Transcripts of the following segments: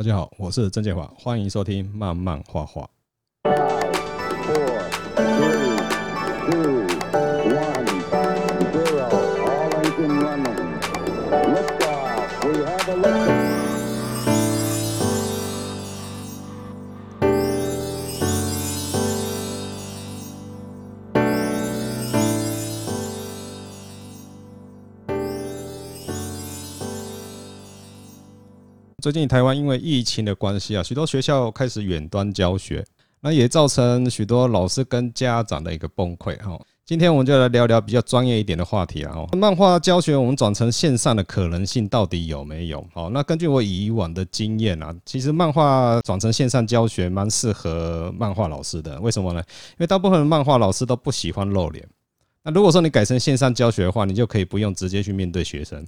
大家好，我是郑建华，欢迎收听慢慢画画。最近台湾因为疫情的关系啊，许多学校开始远端教学，那也造成许多老师跟家长的一个崩溃哈。今天我们就来聊聊比较专业一点的话题啊。哈，漫画教学我们转成线上的可能性到底有没有？好，那根据我以往的经验啊，其实漫画转成线上教学蛮适合漫画老师的。为什么呢？因为大部分的漫画老师都不喜欢露脸。那如果说你改成线上教学的话，你就可以不用直接去面对学生。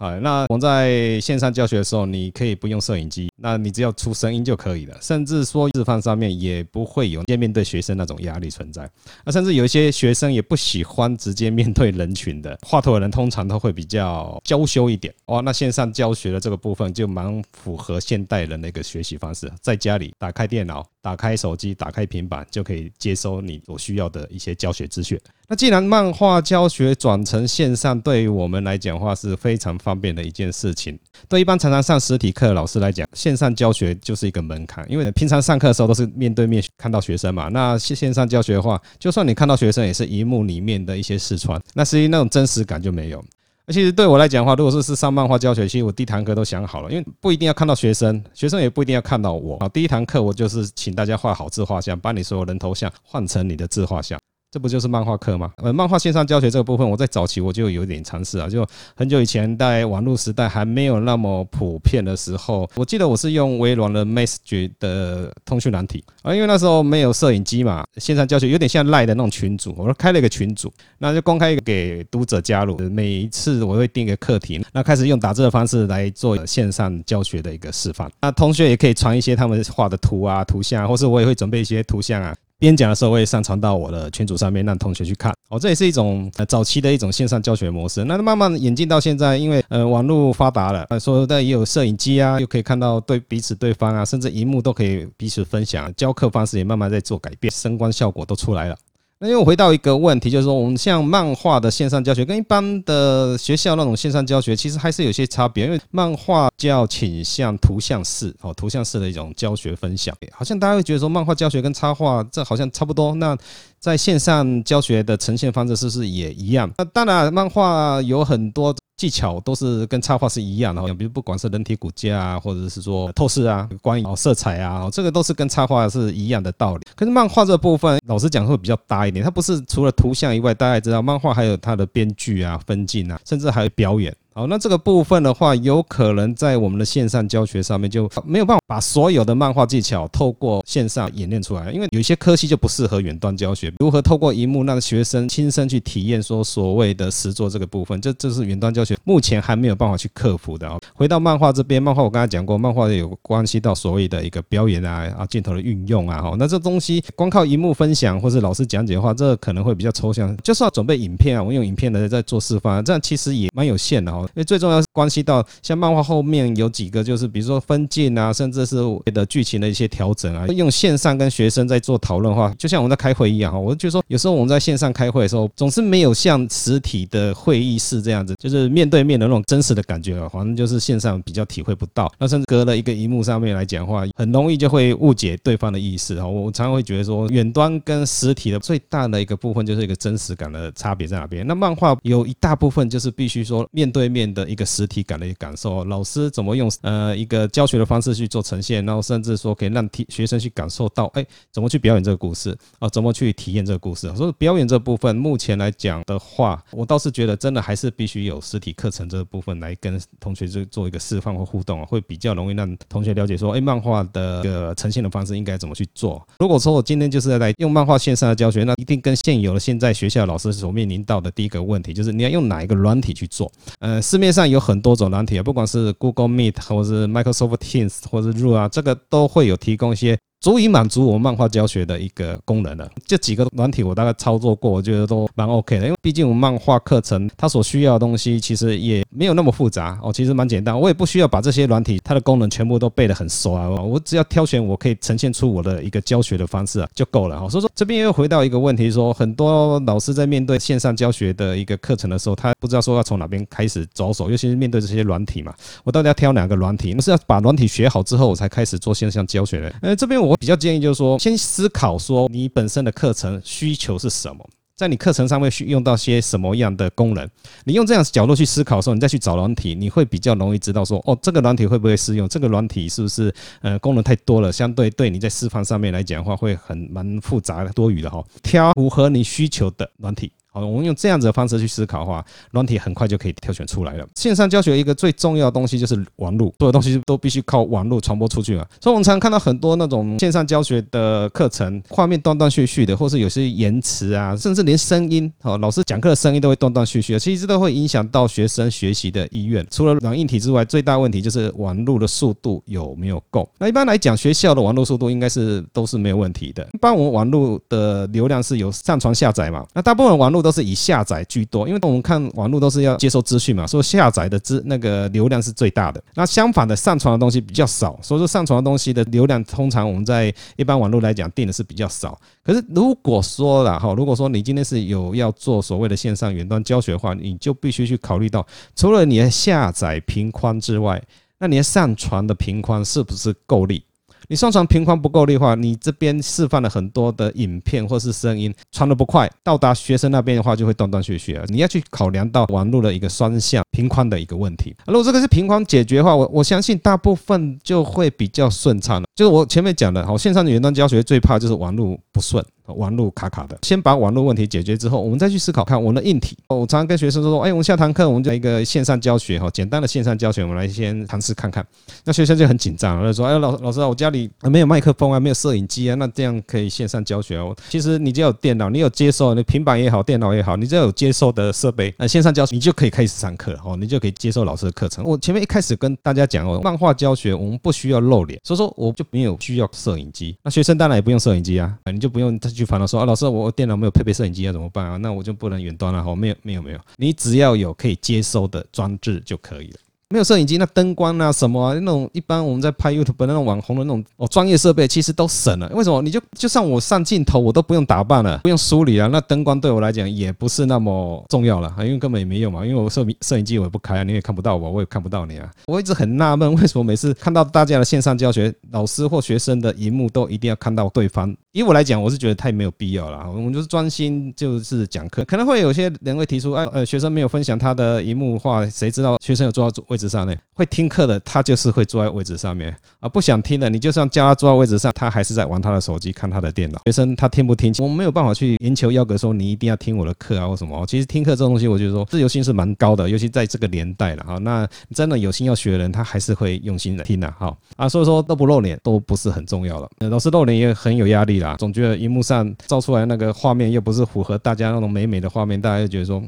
好，那我们在线上教学的时候，你可以不用摄影机，那你只要出声音就可以了。甚至说示范上面也不会有直接面对学生那种压力存在。那甚至有一些学生也不喜欢直接面对人群的，画图的人通常都会比较娇羞一点。哦，那线上教学的这个部分就蛮符合现代人的一个学习方式，在家里打开电脑。打开手机，打开平板，就可以接收你所需要的一些教学资讯。那既然漫画教学转成线上，对于我们来讲话是非常方便的一件事情。对一般常常上实体课的老师来讲，线上教学就是一个门槛，因为平常上课的时候都是面对面看到学生嘛。那线上教学的话，就算你看到学生，也是荧幕里面的一些视窗，那实际那种真实感就没有。其实对我来讲的话，如果说是上漫画教学，其实我第一堂课都想好了，因为不一定要看到学生，学生也不一定要看到我。啊，第一堂课我就是请大家画好自画像，把你所有人头像换成你的自画像。这不就是漫画课吗？呃，漫画线上教学这个部分，我在早期我就有点尝试啊，就很久以前在网络时代还没有那么普遍的时候，我记得我是用微软的 Message 的通讯软体啊，因为那时候没有摄影机嘛，线上教学有点像赖的那种群组，我开了一个群组，那就公开给读者加入，每一次我会定一个课题，那开始用打字的方式来做线上教学的一个示范，那同学也可以传一些他们画的图啊、图像，或是我也会准备一些图像啊。边讲的时候，会上传到我的群组上面，让同学去看。哦，这也是一种呃早期的一种线上教学模式。那慢慢演进到现在，因为呃网络发达了，呃说的也有摄影机啊，又可以看到对彼此对方啊，甚至荧幕都可以彼此分享。教课方式也慢慢在做改变，声光效果都出来了。那又回到一个问题，就是说，我们像漫画的线上教学，跟一般的学校那种线上教学，其实还是有些差别。因为漫画较倾向图像式，哦，图像式的一种教学分享，好像大家会觉得说，漫画教学跟插画这好像差不多。那在线上教学的呈现方式是不是也一样？那当然，漫画有很多。技巧都是跟插画是一样的，比如不管是人体骨架啊，或者是说透视啊、光影、色彩啊，这个都是跟插画是一样的道理。可是漫画这部分，老实讲会比较搭一点，它不是除了图像以外，大家也知道漫画还有它的编剧啊、分镜啊，甚至还有表演。好，那这个部分的话，有可能在我们的线上教学上面就没有办法把所有的漫画技巧透过线上演练出来，因为有些科系就不适合远端教学。如何透过荧幕让学生亲身去体验说所谓的实作这个部分，这这是远端教学目前还没有办法去克服的啊。回到漫画这边，漫画我刚才讲过，漫画有关系到所谓的一个表演啊啊镜头的运用啊哈，那这东西光靠荧幕分享或是老师讲解的话，这可能会比较抽象。就算准备影片啊，我用影片来在做示范，这样其实也蛮有限的哈。因为最重要是关系到像漫画后面有几个，就是比如说分镜啊，甚至是的剧情的一些调整啊，用线上跟学生在做讨论的话，就像我们在开会一样哈。我就说，有时候我们在线上开会的时候，总是没有像实体的会议室这样子，就是面对面的那种真实的感觉啊，反正就是线上比较体会不到。那甚至隔了一个荧幕上面来讲话，很容易就会误解对方的意思啊。我常常会觉得说，远端跟实体的最大的一个部分就是一个真实感的差别在哪边。那漫画有一大部分就是必须说面对面的一个实体感的一个感受，老师怎么用呃一个教学的方式去做呈现，然后甚至说可以让体学生去感受到，哎，怎么去表演这个故事啊？怎么去体验这个故事？所以表演这部分，目前来讲的话，我倒是觉得真的还是必须有实体课程这个部分来跟同学去做一个示范或互动，会比较容易让同学了解说，哎，漫画的个呈现的方式应该怎么去做。如果说我今天就是来用漫画线上的教学，那一定跟现有的现在学校老师所面临到的第一个问题，就是你要用哪一个软体去做？呃，市面上有很多种软体，不管是 Google Meet 或是 Microsoft Teams 或是 Zoom 啊，这个都会有提供一些足以满足我们漫画教学的一个功能了。这几个软体我大概操作过，我觉得都蛮 OK 的。因为毕竟我们漫画课程它所需要的东西其实也没有那么复杂哦，其实蛮简单。我也不需要把这些软体它的功能全部都背得很熟啊，我只要挑选我可以呈现出我的一个教学的方式啊就够了哈。所以说这边又回到一个问题，说很多老师在面对线上教学的一个课程的时候，他不知道说要从哪边开始着手，尤其是面对这些软体嘛，我到底要挑哪个软体？那是要把软体学好之后，我才开始做线上教学的。呃，这边我我比较建议就是说，先思考说你本身的课程需求是什么，在你课程上面需用到些什么样的功能，你用这样的角度去思考的时候，你再去找软体，你会比较容易知道说，哦，这个软体会不会适用？这个软体是不是呃功能太多了，相对对你在示范上面来讲的话，会很蛮复杂的多余的哈，挑符合你需求的软体。好，我们用这样子的方式去思考的话，软体很快就可以挑选出来了。线上教学一个最重要的东西就是网络，所有东西都必须靠网络传播出去嘛。所以，我们常看到很多那种线上教学的课程，画面断断续续的，或是有些延迟啊，甚至连声音，好，老师讲课的声音都会断断续续的，其实这都会影响到学生学习的意愿。除了软硬体之外，最大问题就是网络的速度有没有够。那一般来讲，学校的网络速度应该是都是没有问题的。一般我们网络的流量是有上传下载嘛，那大部分网络都是以下载居多，因为我们看网络都是要接收资讯嘛，所以下载的资那个流量是最大的。那相反的，上传的东西比较少，所以说上传的东西的流量通常我们在一般网络来讲定的是比较少。可是如果说了哈，如果说你今天是有要做所谓的线上远端教学的话，你就必须去考虑到，除了你的下载频宽之外，那你的上传的频宽是不是够力？你上传频宽不够的话，你这边释放了很多的影片或是声音传的不快，到达学生那边的话就会断断续续啊。你要去考量到网络的一个双向频宽的一个问题。如果这个是频宽解决的话，我我相信大部分就会比较顺畅了。就是我前面讲的，好，线上的远端教学最怕就是网络不顺。网络卡卡的，先把网络问题解决之后，我们再去思考看我们的硬体。我常常跟学生说，哎，我们下堂课我们就一个线上教学哈，简单的线上教学，我们来先尝试看看。那学生就很紧张，就说，哎，老老师啊，我家里没有麦克风啊，没有摄影机啊，那这样可以线上教学哦。其实你只要有电脑，你有接收，你平板也好，电脑也好，你只要有接收的设备，那线上教学你就可以开始上课哦，你就可以接受老师的课程。我前面一开始跟大家讲哦，漫画教学我们不需要露脸，所以说我就没有需要摄影机。那学生当然也不用摄影机啊，你就不用再去烦恼说啊，老师我。电脑没有配备摄影机要怎么办啊？那我就不能远端了哈。没有没有没有，你只要有可以接收的装置就可以了。没有摄影机，那灯光啊什么啊，那种一般我们在拍 YouTube 那种网红的那种哦专业设备，其实都省了。为什么？你就就像我上镜头，我都不用打扮了，不用梳理了。那灯光对我来讲也不是那么重要了，因为根本也没用嘛。因为我摄摄影机我也不开啊，你也看不到我，我也看不到你啊。我一直很纳闷，为什么每次看到大家的线上教学，老师或学生的荧幕都一定要看到对方？以我来讲，我是觉得太没有必要了。我们就是专心就是讲课，可能会有些人会提出，哎，呃，学生没有分享他的荧幕话，谁知道学生有坐到位置上呢？会听课的，他就是会坐在位置上面啊。不想听的，你就算叫他坐在位置上，他还是在玩他的手机，看他的电脑。学生他听不听，我没有办法去严求要格说你一定要听我的课啊或什么。其实听课这种东西，我觉得说自由性是蛮高的，尤其在这个年代了哈。那真的有心要学的人，他还是会用心的听的哈啊。所以说都不露脸都不是很重要了。老师露脸也很有压力。总觉得荧幕上照出来那个画面又不是符合大家那种美美的画面，大家就觉得说。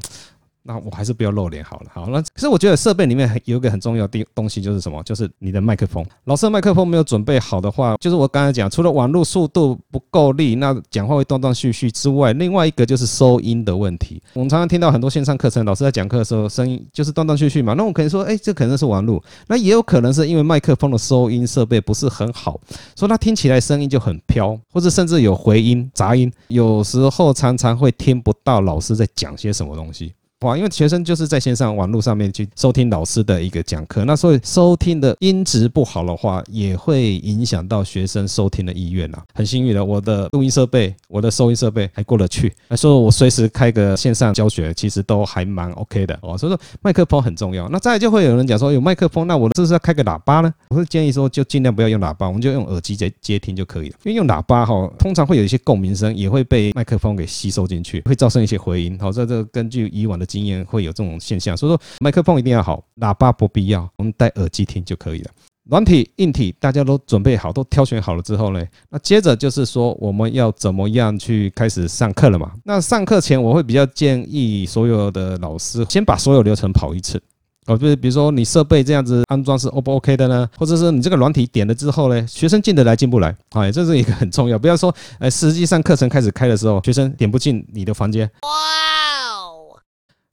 那我还是不要露脸好了。好，那可是我觉得设备里面有一个很重要的东西，就是什么？就是你的麦克风。老师的麦克风没有准备好的话，就是我刚才讲，除了网络速度不够力，那讲话会断断续续之外，另外一个就是收音的问题。我们常常听到很多线上课程，老师在讲课的时候，声音就是断断续续嘛。那我可能说，哎，这可能是网络，那也有可能是因为麦克风的收音设备不是很好，所以它听起来声音就很飘，或者甚至有回音、杂音，有时候常常会听不到老师在讲些什么东西。话，因为学生就是在线上网络上面去收听老师的一个讲课，那所以收听的音质不好的话，也会影响到学生收听的意愿呐。很幸运的，我的录音设备、我的收音设备还过得去，所以我随时开个线上教学，其实都还蛮 OK 的哦。所以说麦克风很重要。那再就会有人讲说，有麦克风，那我是不是要开个喇叭呢？我会建议说，就尽量不要用喇叭，我们就用耳机接接听就可以了。因为用喇叭哈，通常会有一些共鸣声，也会被麦克风给吸收进去，会造成一些回音。好，这这根据以往的经验会有这种现象，所以说麦克风一定要好，喇叭不必要，我们戴耳机听就可以了。软体、硬体大家都准备好，都挑选好了之后呢，那接着就是说我们要怎么样去开始上课了嘛？那上课前我会比较建议所有的老师先把所有流程跑一次。哦，就是比如说你设备这样子安装是 O 不 OK 的呢？或者是你这个软体点了之后呢，学生进得来进不来？哎，这是一个很重要，不要说，呃，实际上课程开始开的时候，学生点不进你的房间。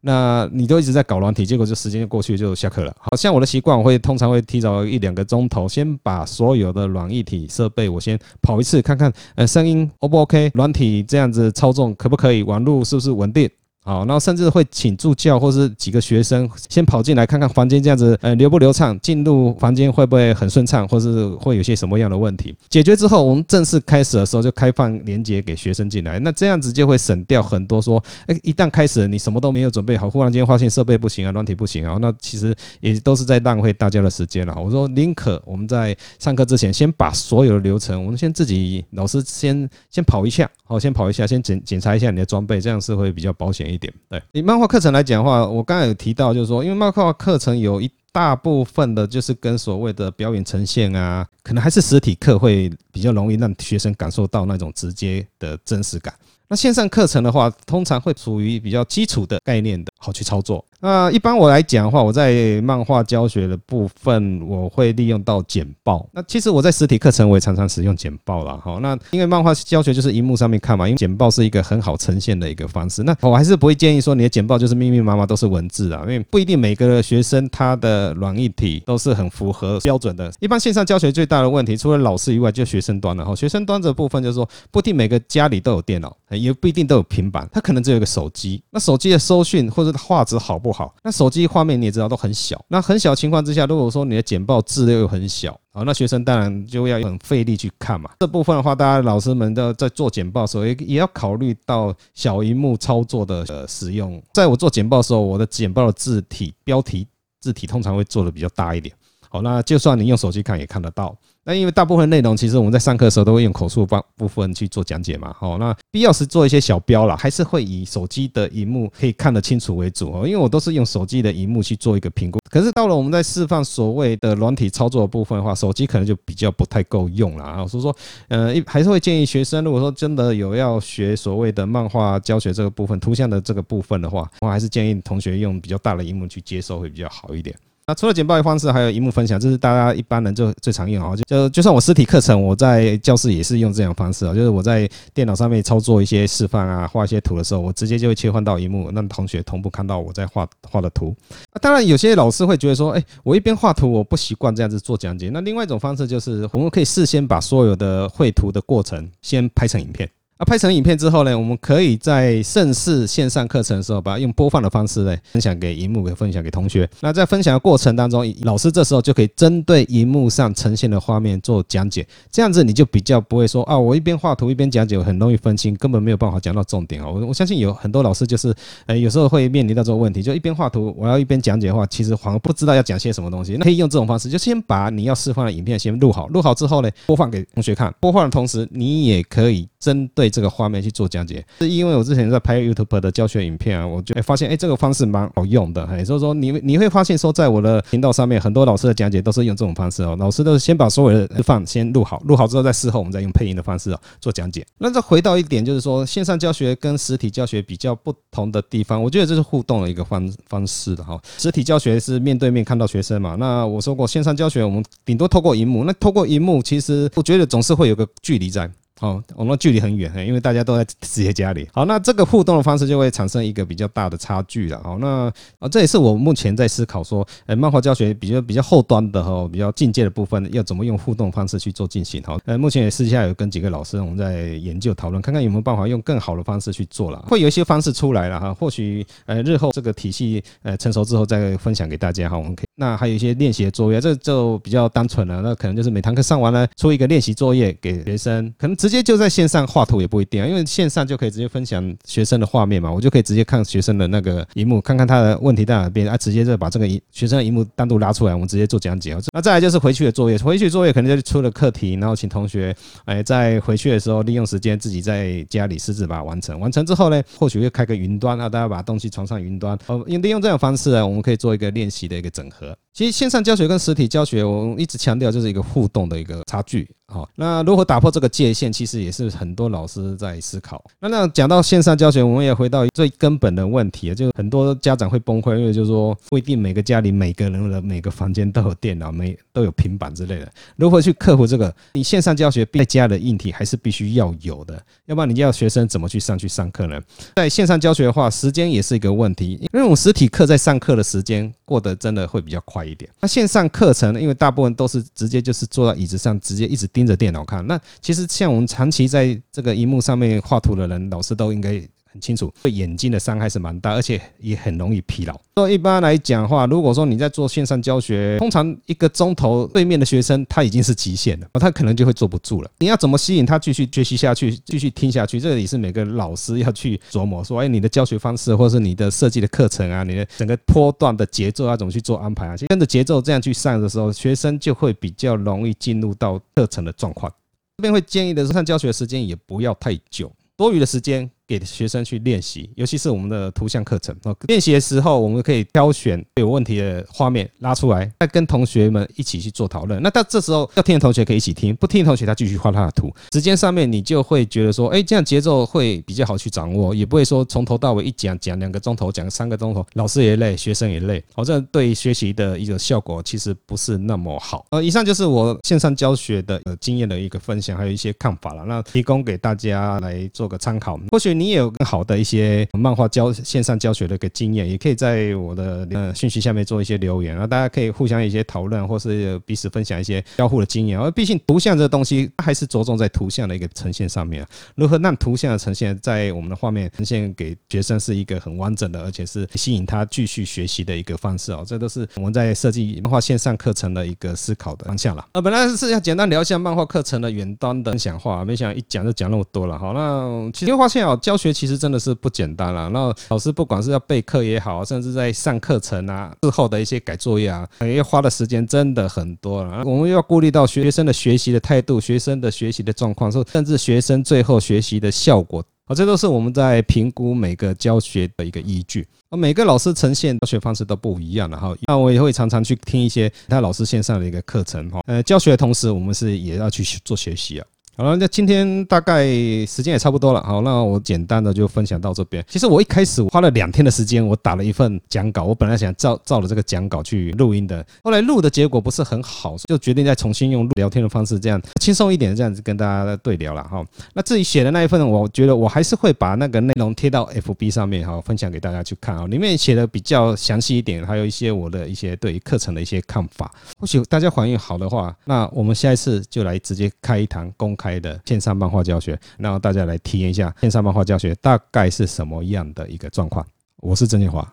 那你都一直在搞软体，结果就时间就过去就下课了。好像我的习惯，我会通常会提早一两个钟头，先把所有的软一体设备我先跑一次，看看呃声音 O 不 OK，软体这样子操纵可不可以，网络是不是稳定。好，然后甚至会请助教或是几个学生先跑进来看看房间这样子，呃，流不流畅？进入房间会不会很顺畅，或是会有些什么样的问题？解决之后，我们正式开始的时候就开放连接给学生进来。那这样子就会省掉很多说，哎，一旦开始，你什么都没有准备好，忽然间发现设备不行啊，软体不行啊，那其实也都是在浪费大家的时间了。我说宁可我们在上课之前先把所有的流程，我们先自己老师先先跑一下，好，先跑一下，先检检查一下你的装备，这样是会比较保险一点。对，以漫画课程来讲的话，我刚才有提到，就是说，因为漫画课程有一大部分的，就是跟所谓的表演呈现啊，可能还是实体课会比较容易让学生感受到那种直接的真实感。那线上课程的话，通常会处于比较基础的概念的，好去操作。那一般我来讲的话，我在漫画教学的部分，我会利用到简报。那其实我在实体课程，我也常常使用简报啦。好，那因为漫画教学就是荧幕上面看嘛，因为简报是一个很好呈现的一个方式。那我还是不会建议说你的简报就是密密麻麻都是文字啊，因为不一定每个学生他的软硬体都是很符合标准的。一般线上教学最大的问题，除了老师以外，就学生端了哈。学生端的部分就是说，不一定每个家里都有电脑，也不一定都有平板，他可能只有一个手机。那手机的收讯或者画质好不好？那手机画面你也知道都很小，那很小情况之下，如果说你的简报字又很小，好，那学生当然就要很费力去看嘛。这部分的话，大家老师们都在做简报的时候，也也要考虑到小荧幕操作的呃使用。在我做简报的时候，我的简报的字体标题字体通常会做的比较大一点。好，那就算你用手机看也看得到。那因为大部分内容其实我们在上课的时候都会用口述方部分去做讲解嘛，哦，那必要时做一些小标啦，还是会以手机的荧幕可以看得清楚为主哦。因为我都是用手机的荧幕去做一个评估。可是到了我们在示范所谓的软体操作的部分的话，手机可能就比较不太够用了啊。所以说，呃，还是会建议学生，如果说真的有要学所谓的漫画教学这个部分、图像的这个部分的话，我还是建议同学用比较大的荧幕去接收会比较好一点。那除了简报的方式，还有荧幕分享，这是大家一般人就最常用啊。就就算我实体课程，我在教室也是用这种方式啊。就是我在电脑上面操作一些示范啊，画一些图的时候，我直接就会切换到荧幕，让同学同步看到我在画画的图。当然，有些老师会觉得说，哎，我一边画图，我不习惯这样子做讲解。那另外一种方式就是，我们可以事先把所有的绘图的过程先拍成影片。那拍成影片之后呢，我们可以在盛世线上课程的时候，把它用播放的方式呢分享给荧幕，给分享给同学。那在分享的过程当中，老师这时候就可以针对荧幕上呈现的画面做讲解，这样子你就比较不会说啊，我一边画图一边讲解，我很容易分心，根本没有办法讲到重点啊。我我相信有很多老师就是，呃，有时候会面临到这个问题，就一边画图，我要一边讲解的话，其实好像不知道要讲些什么东西。那可以用这种方式，就先把你要示范的影片先录好，录好之后呢，播放给同学看。播放的同时，你也可以。针对这个画面去做讲解，是因为我之前在拍 YouTube 的教学影片啊，我就发现，哎，这个方式蛮好用的，哎，所以说你你会发现说，在我的频道上面，很多老师的讲解都是用这种方式哦，老师都是先把所有的示范先录好，录好之后，在事后我们再用配音的方式哦做讲解。那再回到一点，就是说线上教学跟实体教学比较不同的地方，我觉得这是互动的一个方方式的哈。实体教学是面对面看到学生嘛，那我说过线上教学，我们顶多透过荧幕，那透过荧幕，其实我觉得总是会有个距离在。好，我们距离很远，因为大家都在自己家里。好，那这个互动的方式就会产生一个比较大的差距了。好，那啊，这也是我目前在思考说，呃，漫画教学比较比较后端的哈，比较进阶的部分，要怎么用互动方式去做进行。好，呃，目前也私下有跟几个老师我们在研究讨论，看看有没有办法用更好的方式去做了。会有一些方式出来了哈，或许呃日后这个体系呃成熟之后再分享给大家哈。我们可以，那还有一些练习的作业，这就比较单纯了。那可能就是每堂课上完了，出一个练习作业给学生，可能直接就在线上画图也不一定啊，因为线上就可以直接分享学生的画面嘛，我就可以直接看学生的那个荧幕，看看他的问题在哪边啊，直接就把这个学生的荧幕单独拉出来，我们直接做讲解。那再来就是回去的作业，回去作业可能就是出了课题，然后请同学哎在回去的时候利用时间自己在家里私自把它完成。完成之后呢，或许会开个云端啊，大家把东西传上云端。哦，利用这种方式呢，我们可以做一个练习的一个整合。that. 其实线上教学跟实体教学，我一直强调就是一个互动的一个差距。好，那如何打破这个界限，其实也是很多老师在思考。那那讲到线上教学，我们也回到最根本的问题，就是很多家长会崩溃，因为就是说不一定每个家里每个人的每个房间都有电脑，每都有平板之类的。如何去克服这个？你线上教学在家的硬体还是必须要有的，要不然你要学生怎么去上去上课呢？在线上教学的话，时间也是一个问题，因为我们实体课在上课的时间过得真的会比较快快一点。那线上课程呢，因为大部分都是直接就是坐在椅子上，直接一直盯着电脑看。那其实像我们长期在这个荧幕上面画图的人，老师都应该。很清楚，对眼睛的伤害是蛮大，而且也很容易疲劳。所以一般来讲的话，如果说你在做线上教学，通常一个钟头对面的学生他已经是极限了，他可能就会坐不住了。你要怎么吸引他继续学习下去，继续听下去？这也是每个老师要去琢磨说，哎，你的教学方式，或者是你的设计的课程啊，你的整个波段的节奏要怎么去做安排啊？其实跟着节奏这样去上的时候，学生就会比较容易进入到课程的状况。这边会建议的是，上教学时间也不要太久，多余的时间。给学生去练习，尤其是我们的图像课程。练习的时候，我们可以挑选有问题的画面拉出来，再跟同学们一起去做讨论。那到这时候要听的同学可以一起听，不听的同学他继续画他的图。时间上面你就会觉得说，哎，这样节奏会比较好去掌握，也不会说从头到尾一讲讲两个钟头，讲三个钟头，老师也累，学生也累。好，这对学习的一个效果其实不是那么好。呃，以上就是我线上教学的经验的一个分享，还有一些看法了。那提供给大家来做个参考。或许你也有更好的一些漫画教线上教学的一个经验，也可以在我的呃讯息下面做一些留言，然后大家可以互相一些讨论，或是彼此分享一些交互的经验。而毕竟图像这个东西，它还是着重在图像的一个呈现上面。如何让图像的呈现在我们的画面呈现给学生是一个很完整的，而且是吸引他继续学习的一个方式哦。这都是我们在设计漫画线上课程的一个思考的方向了。呃，本来是要简单聊一下漫画课程的远端的分享话，没想到一讲就讲那么多了。好，那其实发现哦，教学其实。真的是不简单了。那老师不管是要备课也好，甚至在上课程啊、之后的一些改作业啊，要花的时间真的很多了。我们要顾虑到学生的学习的态度、学生的学习的状况，甚至学生最后学习的效果啊，这都是我们在评估每个教学的一个依据。而每个老师呈现教学方式都不一样然后。那我也会常常去听一些其他老师线上的一个课程哈。呃，教学的同时，我们是也要去做学习啊。好了，那今天大概时间也差不多了。好，那我简单的就分享到这边。其实我一开始花了两天的时间，我打了一份讲稿。我本来想照照着这个讲稿去录音的，后来录的结果不是很好，就决定再重新用聊天的方式，这样轻松一点，这样子跟大家对聊了哈。那自己写的那一份，我觉得我还是会把那个内容贴到 FB 上面哈，分享给大家去看啊。里面写的比较详细一点，还有一些我的一些对于课程的一些看法。或许大家反应好的话，那我们下一次就来直接开一堂公开的线上漫画教学，让大家来体验一下线上漫画教学大概是什么样的一个状况。我是郑建华，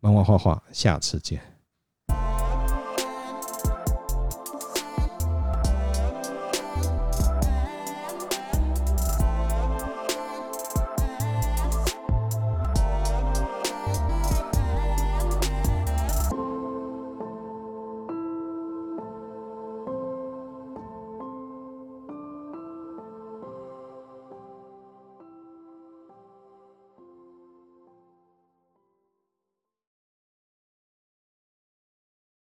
漫画画画，下次见。